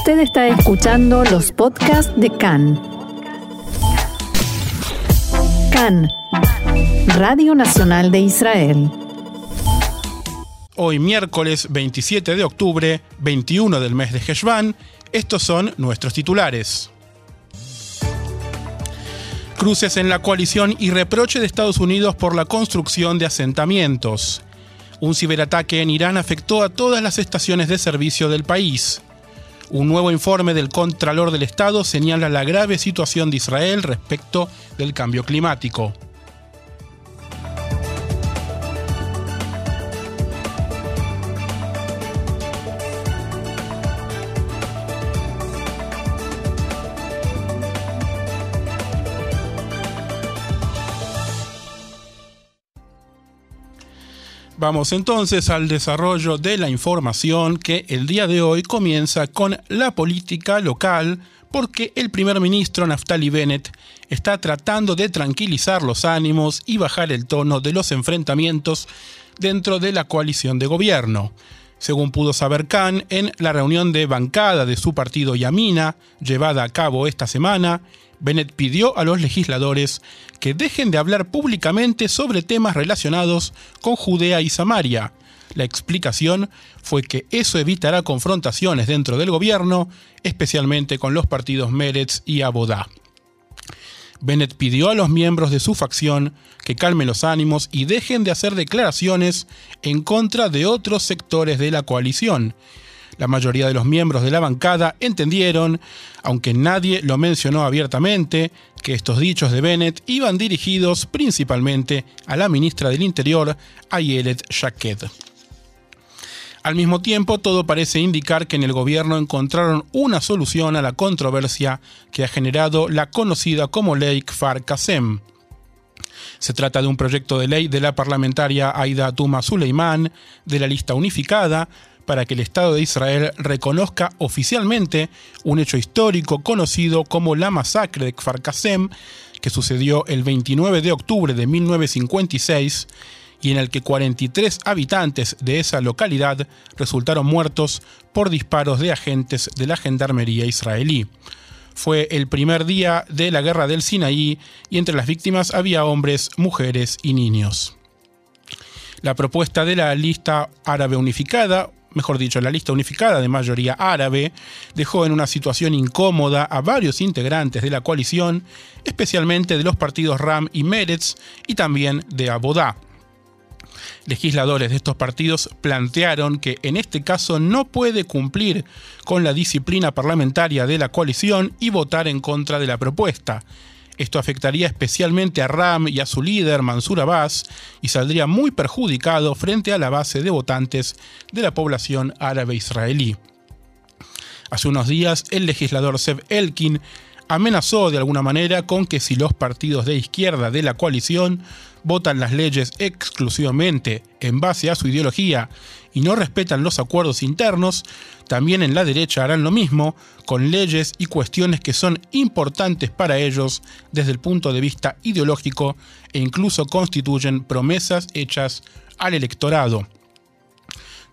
Usted está escuchando los podcasts de CAN. CAN, Radio Nacional de Israel. Hoy miércoles 27 de octubre, 21 del mes de Heshvan, estos son nuestros titulares. Cruces en la coalición y reproche de Estados Unidos por la construcción de asentamientos. Un ciberataque en Irán afectó a todas las estaciones de servicio del país. Un nuevo informe del Contralor del Estado señala la grave situación de Israel respecto del cambio climático. Vamos entonces al desarrollo de la información que el día de hoy comienza con la política local porque el primer ministro Naftali Bennett está tratando de tranquilizar los ánimos y bajar el tono de los enfrentamientos dentro de la coalición de gobierno. Según pudo saber Khan en la reunión de bancada de su partido Yamina, llevada a cabo esta semana, Bennett pidió a los legisladores que dejen de hablar públicamente sobre temas relacionados con Judea y Samaria. La explicación fue que eso evitará confrontaciones dentro del gobierno, especialmente con los partidos Meretz y Abodá. Bennett pidió a los miembros de su facción que calmen los ánimos y dejen de hacer declaraciones en contra de otros sectores de la coalición, la mayoría de los miembros de la bancada entendieron, aunque nadie lo mencionó abiertamente, que estos dichos de Bennett iban dirigidos principalmente a la ministra del Interior, Ayelet Shaked. Al mismo tiempo, todo parece indicar que en el gobierno encontraron una solución a la controversia que ha generado la conocida como ley Kfar Kasem. Se trata de un proyecto de ley de la parlamentaria Aida Tuma Suleiman, de la lista unificada, para que el Estado de Israel reconozca oficialmente un hecho histórico conocido como la masacre de Kfar Kasem, que sucedió el 29 de octubre de 1956 y en el que 43 habitantes de esa localidad resultaron muertos por disparos de agentes de la gendarmería israelí. Fue el primer día de la guerra del Sinaí y entre las víctimas había hombres, mujeres y niños. La propuesta de la lista árabe unificada mejor dicho, la lista unificada de mayoría árabe, dejó en una situación incómoda a varios integrantes de la coalición, especialmente de los partidos Ram y Meretz y también de Abodá. Legisladores de estos partidos plantearon que en este caso no puede cumplir con la disciplina parlamentaria de la coalición y votar en contra de la propuesta, esto afectaría especialmente a Ram y a su líder, Mansur Abbas, y saldría muy perjudicado frente a la base de votantes de la población árabe israelí. Hace unos días, el legislador Seb Elkin amenazó de alguna manera con que si los partidos de izquierda de la coalición votan las leyes exclusivamente en base a su ideología y no respetan los acuerdos internos, también en la derecha harán lo mismo con leyes y cuestiones que son importantes para ellos desde el punto de vista ideológico e incluso constituyen promesas hechas al electorado.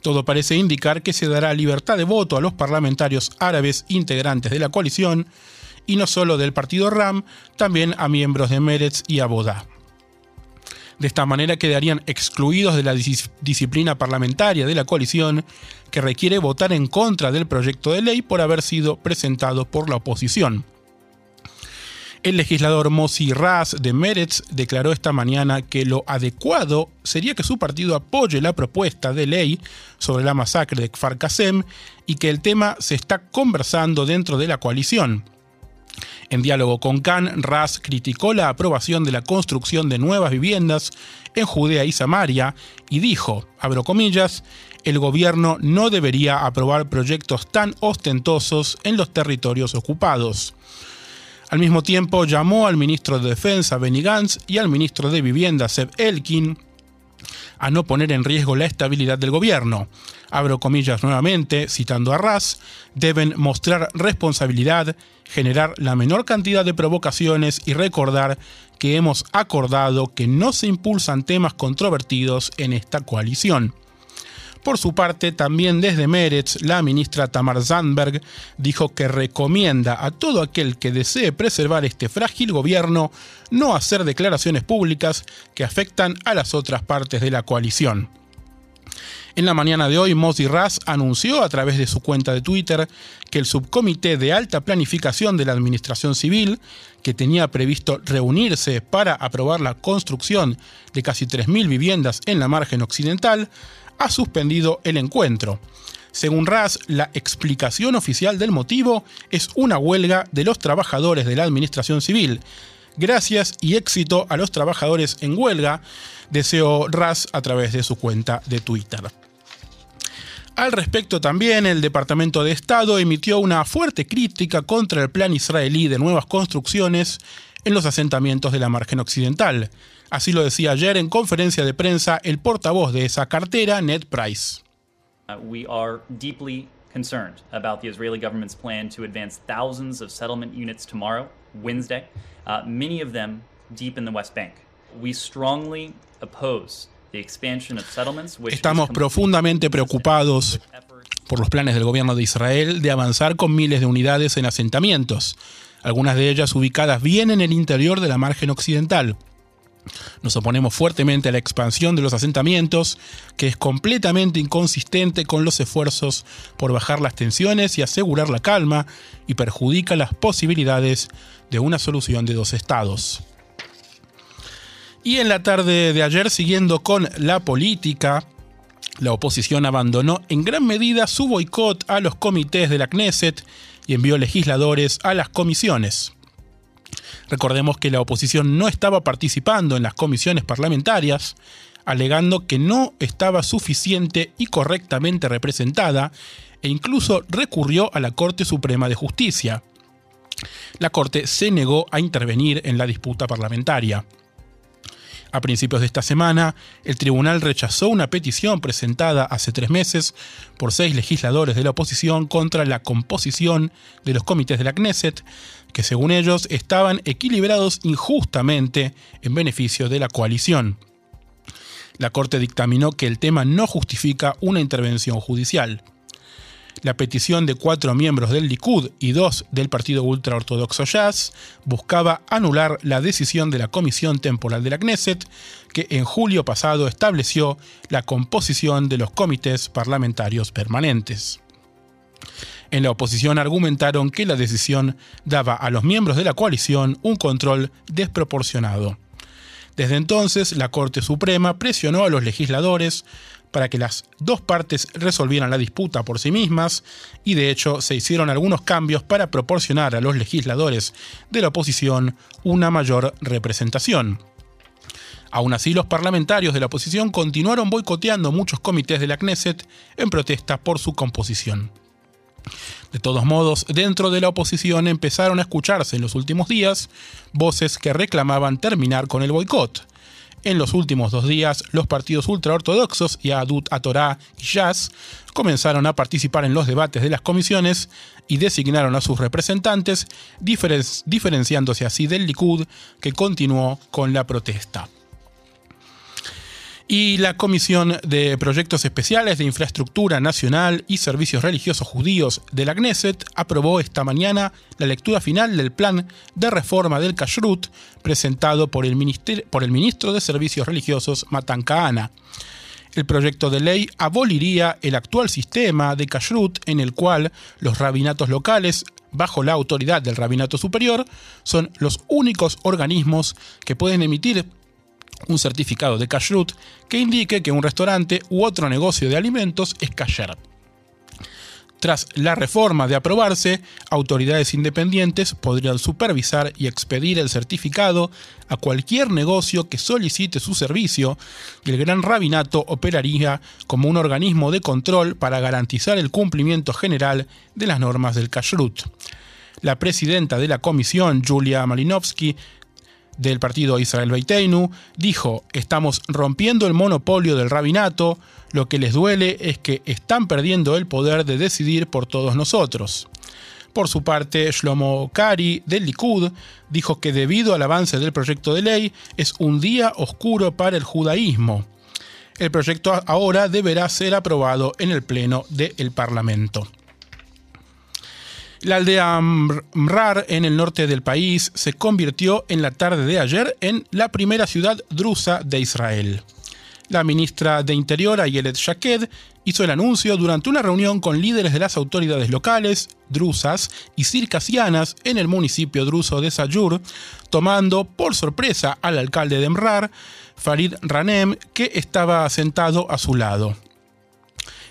Todo parece indicar que se dará libertad de voto a los parlamentarios árabes integrantes de la coalición, y no solo del partido RAM, también a miembros de Meretz y Abodá. De esta manera quedarían excluidos de la disciplina parlamentaria de la coalición que requiere votar en contra del proyecto de ley por haber sido presentado por la oposición. El legislador Mosi Raz de Meretz declaró esta mañana que lo adecuado sería que su partido apoye la propuesta de ley sobre la masacre de Kfar Kasem y que el tema se está conversando dentro de la coalición. En diálogo con Khan, Raz criticó la aprobación de la construcción de nuevas viviendas en Judea y Samaria y dijo, abro comillas, el gobierno no debería aprobar proyectos tan ostentosos en los territorios ocupados. Al mismo tiempo llamó al ministro de Defensa Benny Gantz y al ministro de Vivienda Seb Elkin a no poner en riesgo la estabilidad del gobierno. Abro comillas nuevamente, citando a Raz, deben mostrar responsabilidad, generar la menor cantidad de provocaciones y recordar que hemos acordado que no se impulsan temas controvertidos en esta coalición. Por su parte, también desde Meretz, la ministra Tamar Zandberg dijo que recomienda a todo aquel que desee preservar este frágil gobierno no hacer declaraciones públicas que afectan a las otras partes de la coalición. En la mañana de hoy, Mosdi Raz anunció a través de su cuenta de Twitter que el subcomité de alta planificación de la Administración Civil, que tenía previsto reunirse para aprobar la construcción de casi 3.000 viviendas en la margen occidental, ha suspendido el encuentro. Según Raz, la explicación oficial del motivo es una huelga de los trabajadores de la Administración Civil. Gracias y éxito a los trabajadores en huelga, deseó Raz a través de su cuenta de Twitter. Al respecto también, el Departamento de Estado emitió una fuerte crítica contra el plan israelí de nuevas construcciones en los asentamientos de la margen occidental. Así lo decía ayer en conferencia de prensa el portavoz de esa cartera, Ned Price. Uh, we are deeply concerned about the Israeli government's plan to advance thousands of settlement units tomorrow, Wednesday, uh, many of them deep in the West Bank. We strongly oppose Estamos profundamente preocupados por los planes del gobierno de Israel de avanzar con miles de unidades en asentamientos, algunas de ellas ubicadas bien en el interior de la margen occidental. Nos oponemos fuertemente a la expansión de los asentamientos, que es completamente inconsistente con los esfuerzos por bajar las tensiones y asegurar la calma, y perjudica las posibilidades de una solución de dos estados. Y en la tarde de ayer, siguiendo con la política, la oposición abandonó en gran medida su boicot a los comités de la Knesset y envió legisladores a las comisiones. Recordemos que la oposición no estaba participando en las comisiones parlamentarias, alegando que no estaba suficiente y correctamente representada, e incluso recurrió a la Corte Suprema de Justicia. La Corte se negó a intervenir en la disputa parlamentaria. A principios de esta semana, el tribunal rechazó una petición presentada hace tres meses por seis legisladores de la oposición contra la composición de los comités de la Knesset, que según ellos estaban equilibrados injustamente en beneficio de la coalición. La Corte dictaminó que el tema no justifica una intervención judicial. La petición de cuatro miembros del Likud y dos del partido ultraortodoxo Jazz buscaba anular la decisión de la Comisión Temporal de la Knesset, que en julio pasado estableció la composición de los comités parlamentarios permanentes. En la oposición argumentaron que la decisión daba a los miembros de la coalición un control desproporcionado. Desde entonces, la Corte Suprema presionó a los legisladores para que las dos partes resolvieran la disputa por sí mismas y de hecho se hicieron algunos cambios para proporcionar a los legisladores de la oposición una mayor representación. Aún así, los parlamentarios de la oposición continuaron boicoteando muchos comités de la Knesset en protesta por su composición. De todos modos, dentro de la oposición empezaron a escucharse en los últimos días voces que reclamaban terminar con el boicot, en los últimos dos días, los partidos ultraortodoxos, Yadut Atorá y Jazz, comenzaron a participar en los debates de las comisiones y designaron a sus representantes, diferenciándose así del Likud, que continuó con la protesta. Y la Comisión de Proyectos Especiales de Infraestructura Nacional y Servicios Religiosos Judíos de la Knesset aprobó esta mañana la lectura final del plan de reforma del Kashrut presentado por el, por el ministro de Servicios Religiosos Matan Kahana. El proyecto de ley aboliría el actual sistema de Kashrut en el cual los rabinatos locales bajo la autoridad del rabinato superior, son los únicos organismos que pueden emitir un certificado de kashrut que indique que un restaurante u otro negocio de alimentos es kasher. Tras la reforma de aprobarse, autoridades independientes podrían supervisar y expedir el certificado a cualquier negocio que solicite su servicio y el Gran Rabinato operaría como un organismo de control para garantizar el cumplimiento general de las normas del kashrut. La presidenta de la comisión, Julia Malinowski, del partido Israel Beiteinu, dijo, estamos rompiendo el monopolio del rabinato, lo que les duele es que están perdiendo el poder de decidir por todos nosotros. Por su parte, Shlomo Kari, del Likud, dijo que debido al avance del proyecto de ley, es un día oscuro para el judaísmo. El proyecto ahora deberá ser aprobado en el Pleno del Parlamento. La aldea Mrar en el norte del país se convirtió en la tarde de ayer en la primera ciudad drusa de Israel. La ministra de Interior, Ayelet Shaked, hizo el anuncio durante una reunión con líderes de las autoridades locales, drusas y circasianas en el municipio druso de Sayur, tomando por sorpresa al alcalde de Emrar, Farid Ranem, que estaba sentado a su lado.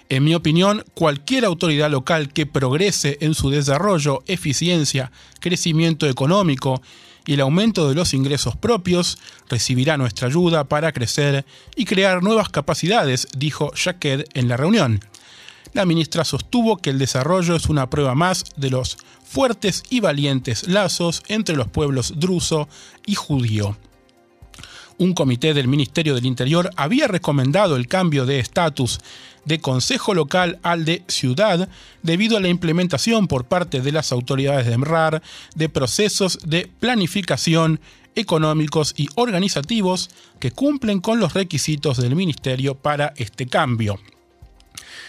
En mi opinión, cualquier autoridad local que progrese en su desarrollo, eficiencia, crecimiento económico y el aumento de los ingresos propios recibirá nuestra ayuda para crecer y crear nuevas capacidades, dijo Shaked en la reunión. La ministra sostuvo que el desarrollo es una prueba más de los fuertes y valientes lazos entre los pueblos druso y judío un comité del Ministerio del Interior había recomendado el cambio de estatus de Consejo Local al de Ciudad debido a la implementación por parte de las autoridades de EMRAR de procesos de planificación económicos y organizativos que cumplen con los requisitos del Ministerio para este cambio.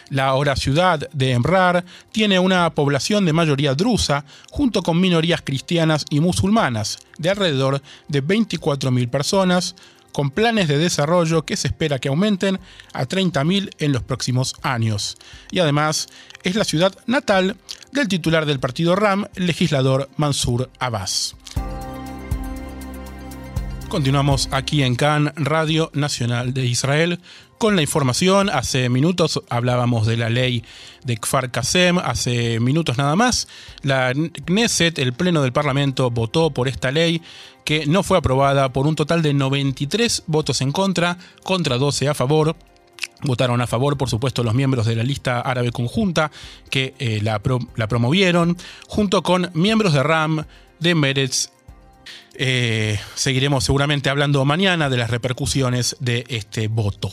La ahora ciudad de Emrar tiene una población de mayoría drusa, junto con minorías cristianas y musulmanas, de alrededor de 24.000 personas, con planes de desarrollo que se espera que aumenten a 30.000 en los próximos años. Y además es la ciudad natal del titular del partido RAM, legislador Mansur Abbas. Continuamos aquí en Cannes, Radio Nacional de Israel, con la información. Hace minutos hablábamos de la ley de Kfar Kasem, hace minutos nada más. La Knesset, el Pleno del Parlamento, votó por esta ley que no fue aprobada por un total de 93 votos en contra, contra 12 a favor. Votaron a favor, por supuesto, los miembros de la lista árabe conjunta que eh, la, la, promovieron, junto con miembros de RAM, de Meretz. Eh, seguiremos seguramente hablando mañana de las repercusiones de este voto.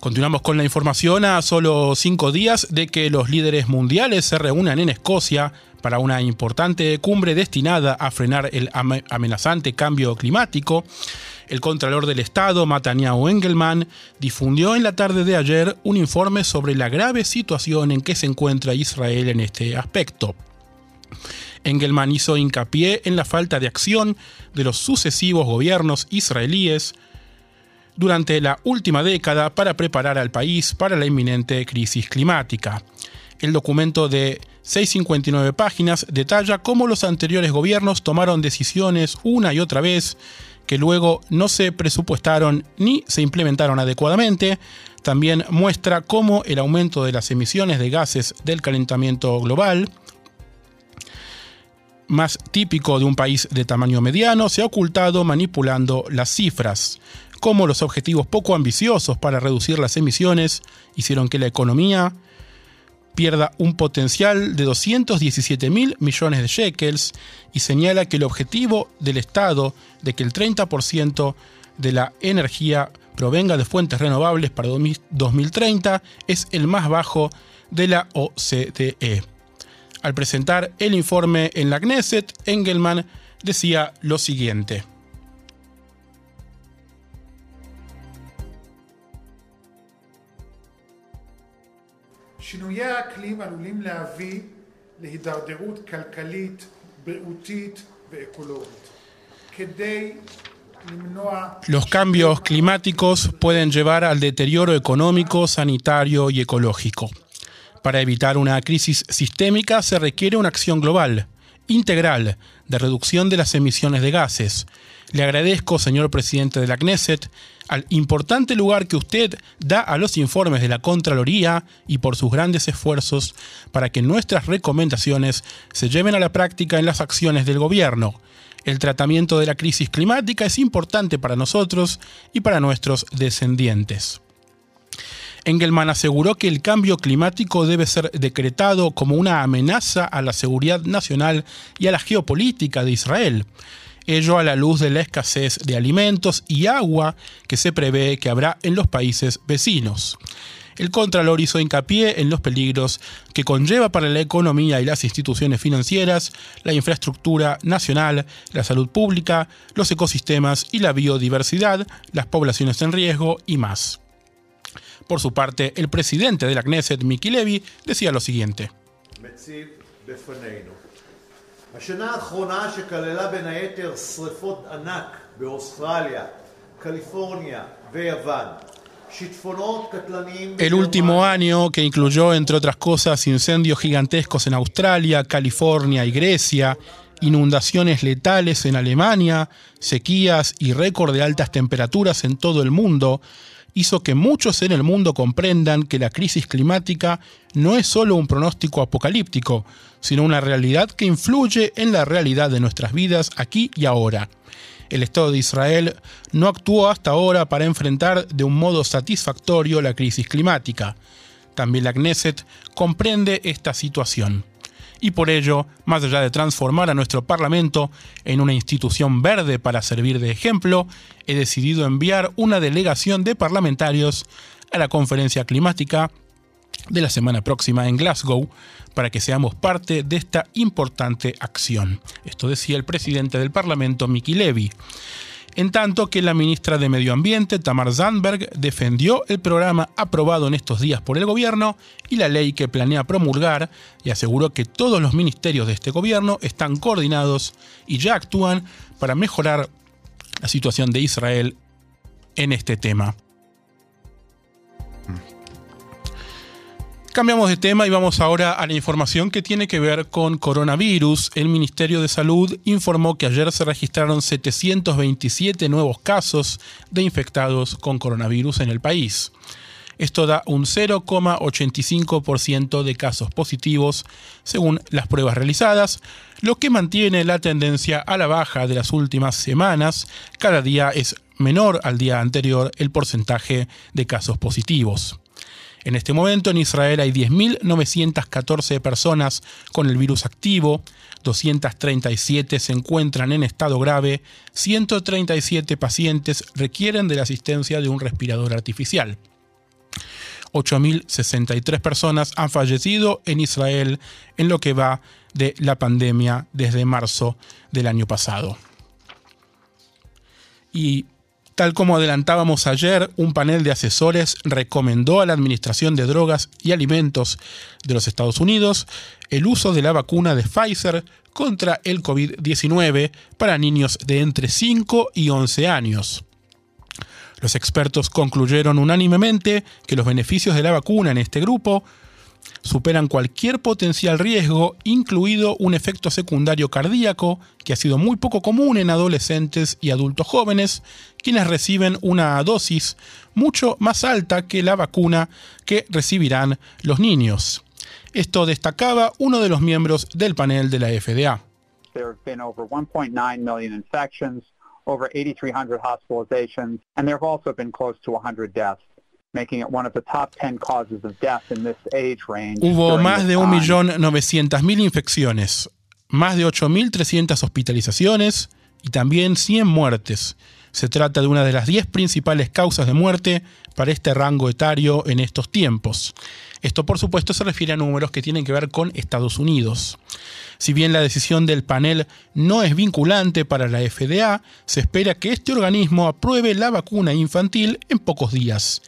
Continuamos con la información a solo cinco días de que los líderes mundiales se reúnan en Escocia para una importante cumbre destinada a frenar el amenazante cambio climático. El Contralor del Estado, Mataniao Engelman, difundió en la tarde de ayer un informe sobre la grave situación en que se encuentra Israel en este aspecto. Engelman hizo hincapié en la falta de acción de los sucesivos gobiernos israelíes durante la última década para preparar al país para la inminente crisis climática. El documento de 659 páginas detalla cómo los anteriores gobiernos tomaron decisiones una y otra vez que luego no se presupuestaron ni se implementaron adecuadamente. También muestra cómo el aumento de las emisiones de gases del calentamiento global, más típico de un país de tamaño mediano, se ha ocultado manipulando las cifras cómo los objetivos poco ambiciosos para reducir las emisiones hicieron que la economía pierda un potencial de 217 mil millones de shekels y señala que el objetivo del Estado de que el 30% de la energía provenga de fuentes renovables para 2030 es el más bajo de la OCDE. Al presentar el informe en la Knesset, Engelman decía lo siguiente. Los cambios climáticos pueden llevar al deterioro económico, sanitario y ecológico. Para evitar una crisis sistémica se requiere una acción global, integral, de reducción de las emisiones de gases. Le agradezco, señor presidente de la Knesset, al importante lugar que usted da a los informes de la Contraloría y por sus grandes esfuerzos para que nuestras recomendaciones se lleven a la práctica en las acciones del gobierno. El tratamiento de la crisis climática es importante para nosotros y para nuestros descendientes. Engelman aseguró que el cambio climático debe ser decretado como una amenaza a la seguridad nacional y a la geopolítica de Israel ello a la luz de la escasez de alimentos y agua que se prevé que habrá en los países vecinos. El Contralor hizo hincapié en los peligros que conlleva para la economía y las instituciones financieras, la infraestructura nacional, la salud pública, los ecosistemas y la biodiversidad, las poblaciones en riesgo y más. Por su parte, el presidente de la Knesset, Miki Levy, decía lo siguiente. El último año, que incluyó, entre otras cosas, incendios gigantescos en Australia, California y Grecia, inundaciones letales en Alemania, sequías y récord de altas temperaturas en todo el mundo, hizo que muchos en el mundo comprendan que la crisis climática no es solo un pronóstico apocalíptico, sino una realidad que influye en la realidad de nuestras vidas aquí y ahora el Estado de Israel no actuó hasta ahora para enfrentar de un modo satisfactorio la crisis climática. También la Knesset comprende esta situación. Y por ello, más allá de transformar a nuestro Parlamento en una institución verde para servir de ejemplo, he decidido enviar una delegación de parlamentarios a la conferencia climática de la semana próxima en Glasgow para que seamos parte de esta importante acción. Esto decía el presidente del Parlamento, Miki Levy. En tanto que la ministra de Medio Ambiente, Tamar Zandberg, defendió el programa aprobado en estos días por el gobierno y la ley que planea promulgar y aseguró que todos los ministerios de este gobierno están coordinados y ya actúan para mejorar la situación de Israel en este tema. Cambiamos de tema y vamos ahora a la información que tiene que ver con coronavirus. El Ministerio de Salud informó que ayer se registraron 727 nuevos casos de infectados con coronavirus en el país. Esto da un 0,85% de casos positivos según las pruebas realizadas, lo que mantiene la tendencia a la baja de las últimas semanas. Cada día es menor al día anterior el porcentaje de casos positivos. En este momento en Israel hay 10.914 personas con el virus activo, 237 se encuentran en estado grave, 137 pacientes requieren de la asistencia de un respirador artificial. 8.063 personas han fallecido en Israel en lo que va de la pandemia desde marzo del año pasado. Y Tal como adelantábamos ayer, un panel de asesores recomendó a la Administración de Drogas y Alimentos de los Estados Unidos el uso de la vacuna de Pfizer contra el COVID-19 para niños de entre 5 y 11 años. Los expertos concluyeron unánimemente que los beneficios de la vacuna en este grupo superan cualquier potencial riesgo, incluido un efecto secundario cardíaco, que ha sido muy poco común en adolescentes y adultos jóvenes, quienes reciben una dosis mucho más alta que la vacuna que recibirán los niños. Esto destacaba uno de los miembros del panel de la FDA. There have been over 1.9 million infections, over 8,300 hospitalizations, and there have also been close to 100 deaths. Hubo más de 1.900.000 infecciones, más de 8.300 hospitalizaciones y también 100 muertes. Se trata de una de las 10 principales causas de muerte para este rango etario en estos tiempos. Esto por supuesto se refiere a números que tienen que ver con Estados Unidos. Si bien la decisión del panel no es vinculante para la FDA, se espera que este organismo apruebe la vacuna infantil en pocos días.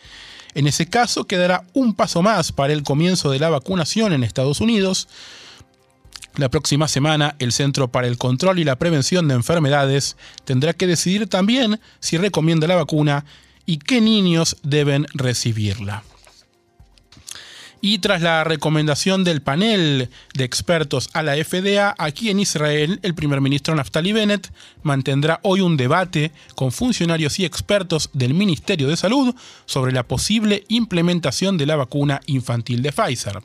En ese caso quedará un paso más para el comienzo de la vacunación en Estados Unidos. La próxima semana, el Centro para el Control y la Prevención de Enfermedades tendrá que decidir también si recomienda la vacuna y qué niños deben recibirla. Y tras la recomendación del panel de expertos a la FDA, aquí en Israel, el primer ministro Naftali Bennett mantendrá hoy un debate con funcionarios y expertos del Ministerio de Salud sobre la posible implementación de la vacuna infantil de Pfizer.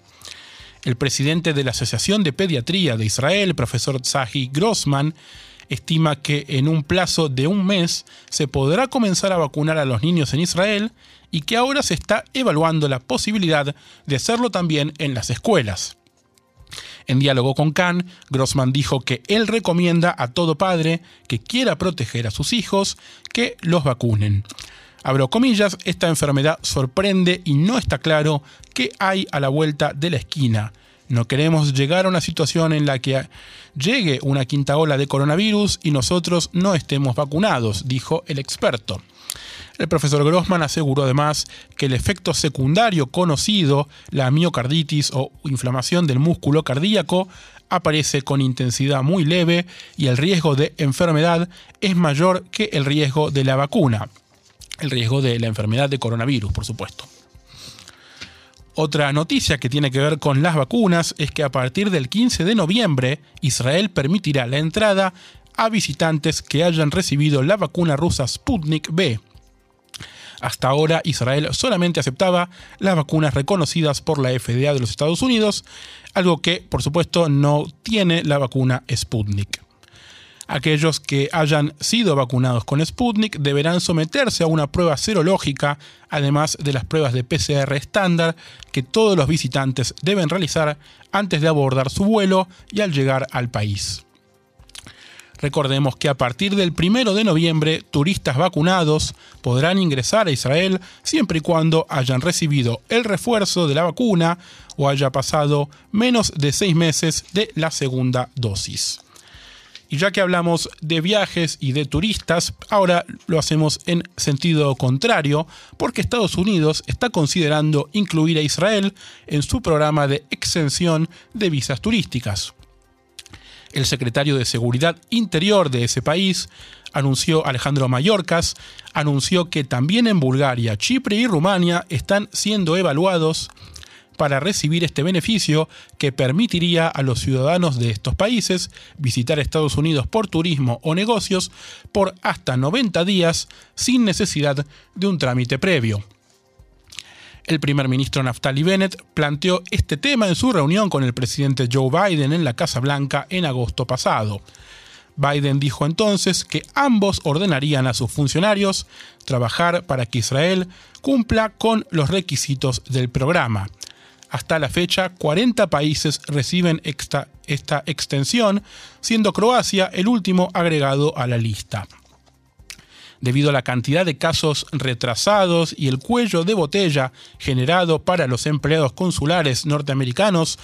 El presidente de la Asociación de Pediatría de Israel, profesor Zahi Grossman, estima que en un plazo de un mes se podrá comenzar a vacunar a los niños en Israel y que ahora se está evaluando la posibilidad de hacerlo también en las escuelas. En diálogo con Khan, Grossman dijo que él recomienda a todo padre que quiera proteger a sus hijos que los vacunen. Abro comillas, esta enfermedad sorprende y no está claro qué hay a la vuelta de la esquina. No queremos llegar a una situación en la que llegue una quinta ola de coronavirus y nosotros no estemos vacunados, dijo el experto. El profesor Grossman aseguró además que el efecto secundario conocido, la miocarditis o inflamación del músculo cardíaco, aparece con intensidad muy leve y el riesgo de enfermedad es mayor que el riesgo de la vacuna. El riesgo de la enfermedad de coronavirus, por supuesto. Otra noticia que tiene que ver con las vacunas es que a partir del 15 de noviembre Israel permitirá la entrada a visitantes que hayan recibido la vacuna rusa Sputnik B. Hasta ahora Israel solamente aceptaba las vacunas reconocidas por la FDA de los Estados Unidos, algo que por supuesto no tiene la vacuna Sputnik. Aquellos que hayan sido vacunados con Sputnik deberán someterse a una prueba serológica, además de las pruebas de PCR estándar que todos los visitantes deben realizar antes de abordar su vuelo y al llegar al país. Recordemos que a partir del 1 de noviembre, turistas vacunados podrán ingresar a Israel siempre y cuando hayan recibido el refuerzo de la vacuna o haya pasado menos de seis meses de la segunda dosis. Y ya que hablamos de viajes y de turistas, ahora lo hacemos en sentido contrario, porque Estados Unidos está considerando incluir a Israel en su programa de exención de visas turísticas. El secretario de Seguridad Interior de ese país anunció Alejandro Mayorkas, anunció que también en Bulgaria, Chipre y Rumania están siendo evaluados para recibir este beneficio que permitiría a los ciudadanos de estos países visitar Estados Unidos por turismo o negocios por hasta 90 días sin necesidad de un trámite previo. El primer ministro Naftali Bennett planteó este tema en su reunión con el presidente Joe Biden en la Casa Blanca en agosto pasado. Biden dijo entonces que ambos ordenarían a sus funcionarios trabajar para que Israel cumpla con los requisitos del programa. Hasta la fecha, 40 países reciben esta, esta extensión, siendo Croacia el último agregado a la lista. Debido a la cantidad de casos retrasados y el cuello de botella generado para los empleados consulares norteamericanos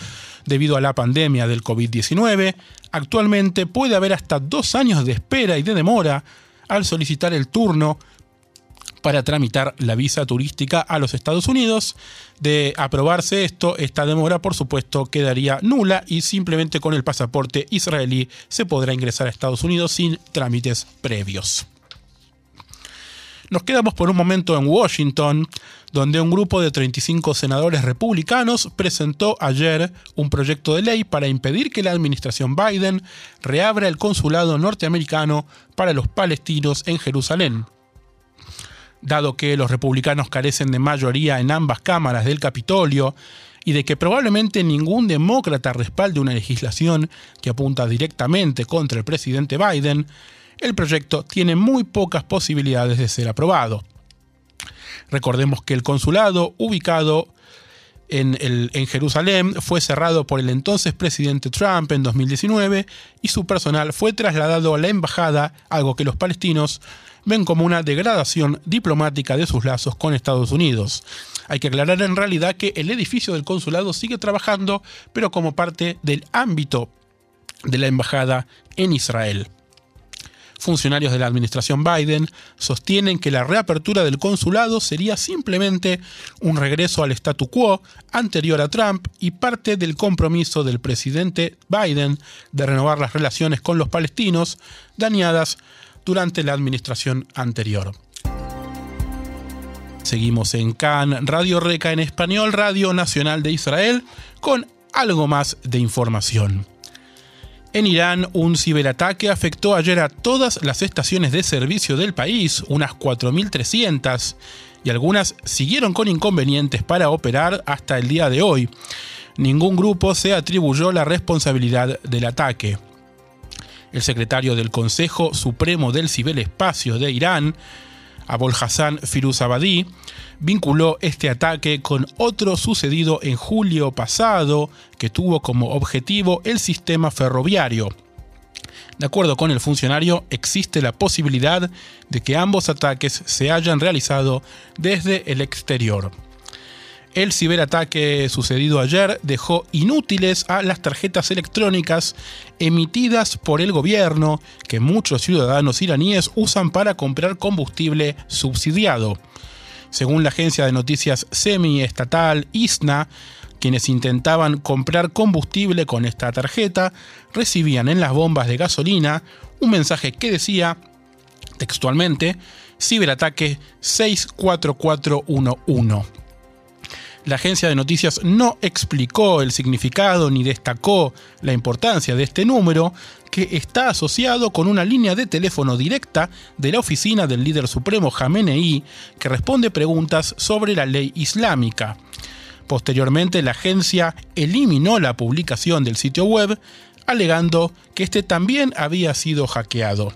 debido a la pandemia del COVID-19, actualmente puede haber hasta dos años de espera y de demora al solicitar el turno para tramitar la visa turística a los Estados Unidos. De aprobarse esto, esta demora por supuesto quedaría nula y simplemente con el pasaporte israelí se podrá ingresar a Estados Unidos sin trámites previos. Nos quedamos por un momento en Washington, donde un grupo de 35 senadores republicanos presentó ayer un proyecto de ley para impedir que la administración Biden reabra el consulado norteamericano para los palestinos en Jerusalén. Dado que los republicanos carecen de mayoría en ambas cámaras del Capitolio, y de que probablemente ningún demócrata respalde una legislación que apunta directamente contra el presidente Biden, el proyecto tiene muy pocas posibilidades de ser aprobado. Recordemos que el consulado ubicado en, Jerusalén fue cerrado por el entonces presidente Trump en 2019 y su personal fue trasladado a la embajada, algo que los palestinos ven como una degradación diplomática de sus lazos con Estados Unidos. Hay que aclarar en realidad que el edificio del consulado sigue trabajando, pero como parte del ámbito de la embajada en Israel. Funcionarios de la administración Biden sostienen que la reapertura del consulado sería simplemente un regreso al statu quo anterior a Trump y parte del compromiso del presidente Biden de renovar las relaciones con los palestinos dañadas durante la administración anterior. Seguimos en Cannes, Radio Reca en español, Radio Nacional de Israel, con algo más de información. En Irán, un ciberataque afectó ayer a todas las estaciones de servicio del país, unas 4.300, y algunas siguieron con inconvenientes para operar hasta el día de hoy. Ningún grupo se atribuyó la responsabilidad del ataque. El secretario del Consejo Supremo del Ciberespacio de Irán, Abol Hassan Firuzabadi, vinculó este ataque con otro sucedido en julio pasado que tuvo como objetivo el sistema ferroviario. De acuerdo con el funcionario, existe la posibilidad de que ambos ataques se hayan realizado desde el exterior. El ciberataque sucedido ayer dejó inútiles a las tarjetas electrónicas emitidas por el gobierno que muchos ciudadanos iraníes usan para comprar combustible subsidiado. Según la agencia de noticias semi-estatal ISNA, quienes intentaban comprar combustible con esta tarjeta recibían en las bombas de gasolina un mensaje que decía textualmente ciberataque 64411. La agencia de noticias no explicó el significado ni destacó la importancia de este número, que está asociado con una línea de teléfono directa de la oficina del líder supremo Jamenei, que responde preguntas sobre la ley islámica. Posteriormente, la agencia eliminó la publicación del sitio web, alegando que este también había sido hackeado.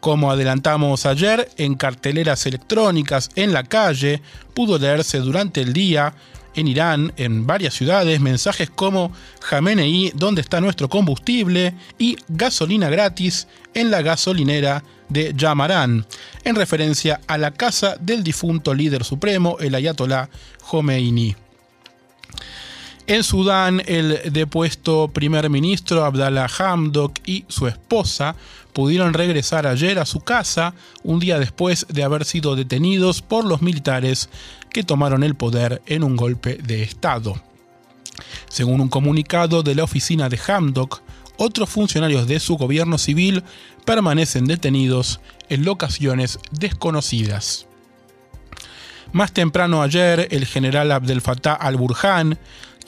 Como adelantamos ayer, en carteleras electrónicas en la calle pudo leerse durante el día en Irán, en varias ciudades, mensajes como Jamenei, ¿dónde está nuestro combustible? y gasolina gratis en la gasolinera de Yamarán, en referencia a la casa del difunto líder supremo, el ayatolá Khomeini. En Sudán, el depuesto primer ministro Abdallah Hamdok y su esposa pudieron regresar ayer a su casa un día después de haber sido detenidos por los militares que tomaron el poder en un golpe de Estado. Según un comunicado de la oficina de Hamdok, otros funcionarios de su gobierno civil permanecen detenidos en locaciones desconocidas. Más temprano ayer, el general Abdel Fattah al-Burhan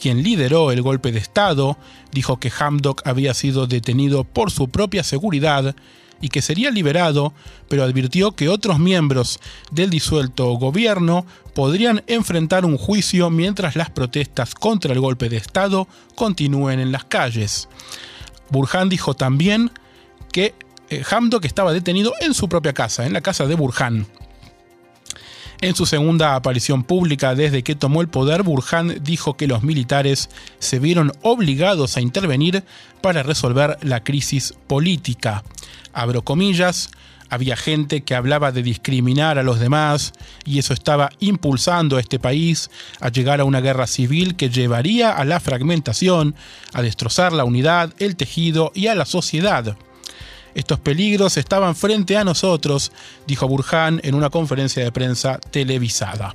quien lideró el golpe de Estado, dijo que Hamdok había sido detenido por su propia seguridad y que sería liberado, pero advirtió que otros miembros del disuelto gobierno podrían enfrentar un juicio mientras las protestas contra el golpe de Estado continúen en las calles. Burhan dijo también que eh, Hamdok estaba detenido en su propia casa, en la casa de Burhan. En su segunda aparición pública desde que tomó el poder, Burhan dijo que los militares se vieron obligados a intervenir para resolver la crisis política. Abro comillas, había gente que hablaba de discriminar a los demás y eso estaba impulsando a este país a llegar a una guerra civil que llevaría a la fragmentación, a destrozar la unidad, el tejido y a la sociedad. Estos peligros estaban frente a nosotros, dijo Burhan en una conferencia de prensa televisada.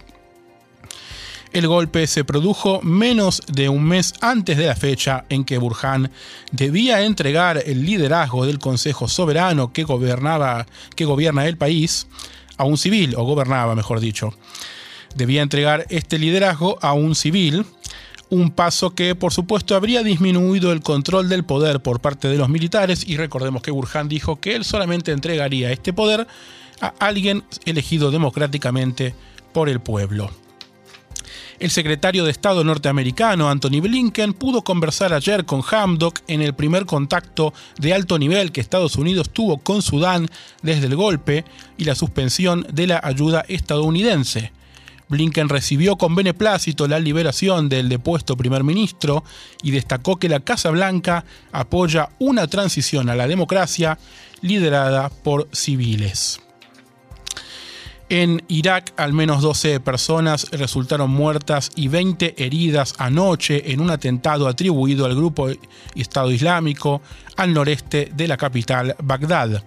El golpe se produjo menos de un mes antes de la fecha en que Burhan debía entregar el liderazgo del Consejo Soberano que, gobernaba, que gobierna el país a un civil, o gobernaba mejor dicho. Debía entregar este liderazgo a un civil un paso que por supuesto habría disminuido el control del poder por parte de los militares y recordemos que Burhan dijo que él solamente entregaría este poder a alguien elegido democráticamente por el pueblo. El secretario de Estado norteamericano Anthony Blinken pudo conversar ayer con Hamdok en el primer contacto de alto nivel que Estados Unidos tuvo con Sudán desde el golpe y la suspensión de la ayuda estadounidense. Blinken recibió con beneplácito la liberación del depuesto primer ministro y destacó que la Casa Blanca apoya una transición a la democracia liderada por civiles. En Irak, al menos 12 personas resultaron muertas y 20 heridas anoche en un atentado atribuido al grupo Estado Islámico al noreste de la capital, Bagdad.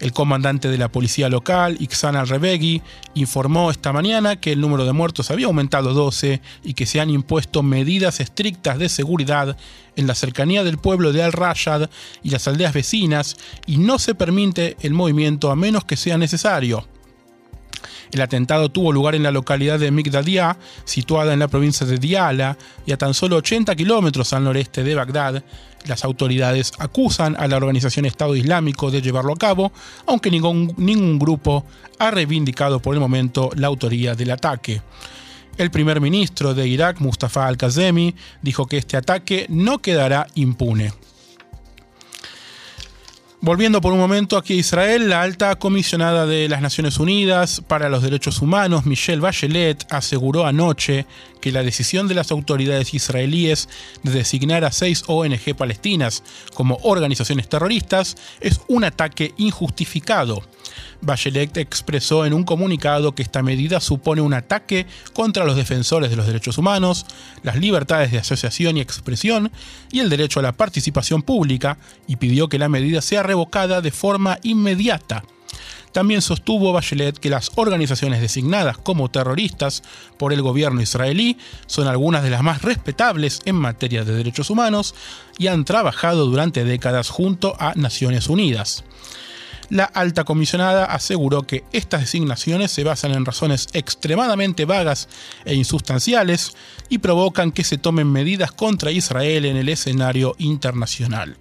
El comandante de la policía local, Ixan al-Rebegui, informó esta mañana que el número de muertos había aumentado 12 y que se han impuesto medidas estrictas de seguridad en la cercanía del pueblo de Al-Rashad y las aldeas vecinas y no se permite el movimiento a menos que sea necesario. El atentado tuvo lugar en la localidad de Migdadia, situada en la provincia de Diyala y a tan solo 80 kilómetros al noreste de Bagdad. Las autoridades acusan a la organización Estado Islámico de llevarlo a cabo, aunque ningún, ningún grupo ha reivindicado por el momento la autoría del ataque. El primer ministro de Irak, Mustafa al-Kazemi, dijo que este ataque no quedará impune. Volviendo por un momento aquí a Israel, la alta comisionada de las Naciones Unidas para los Derechos Humanos, Michelle Bachelet, aseguró anoche que la decisión de las autoridades israelíes de designar a seis ONG palestinas como organizaciones terroristas es un ataque injustificado. Bachelet expresó en un comunicado que esta medida supone un ataque contra los defensores de los derechos humanos, las libertades de asociación y expresión y el derecho a la participación pública y pidió que la medida sea revocada de forma inmediata. También sostuvo Bachelet que las organizaciones designadas como terroristas por el gobierno israelí son algunas de las más respetables en materia de derechos humanos y han trabajado durante décadas junto a Naciones Unidas la alta comisionada aseguró que estas designaciones se basan en razones extremadamente vagas e insustanciales y provocan que se tomen medidas contra Israel en el escenario internacional.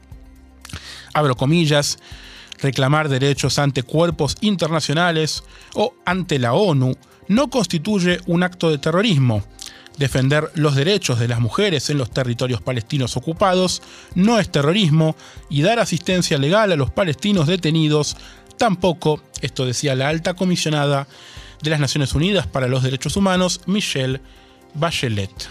Abro comillas, reclamar derechos ante cuerpos internacionales o ante la ONU no constituye un acto de terrorismo, Defender los derechos de las mujeres en los territorios palestinos ocupados no es terrorismo y dar asistencia legal a los palestinos detenidos tampoco, esto decía la alta comisionada de las Naciones Unidas para los Derechos Humanos, Michelle Bachelet.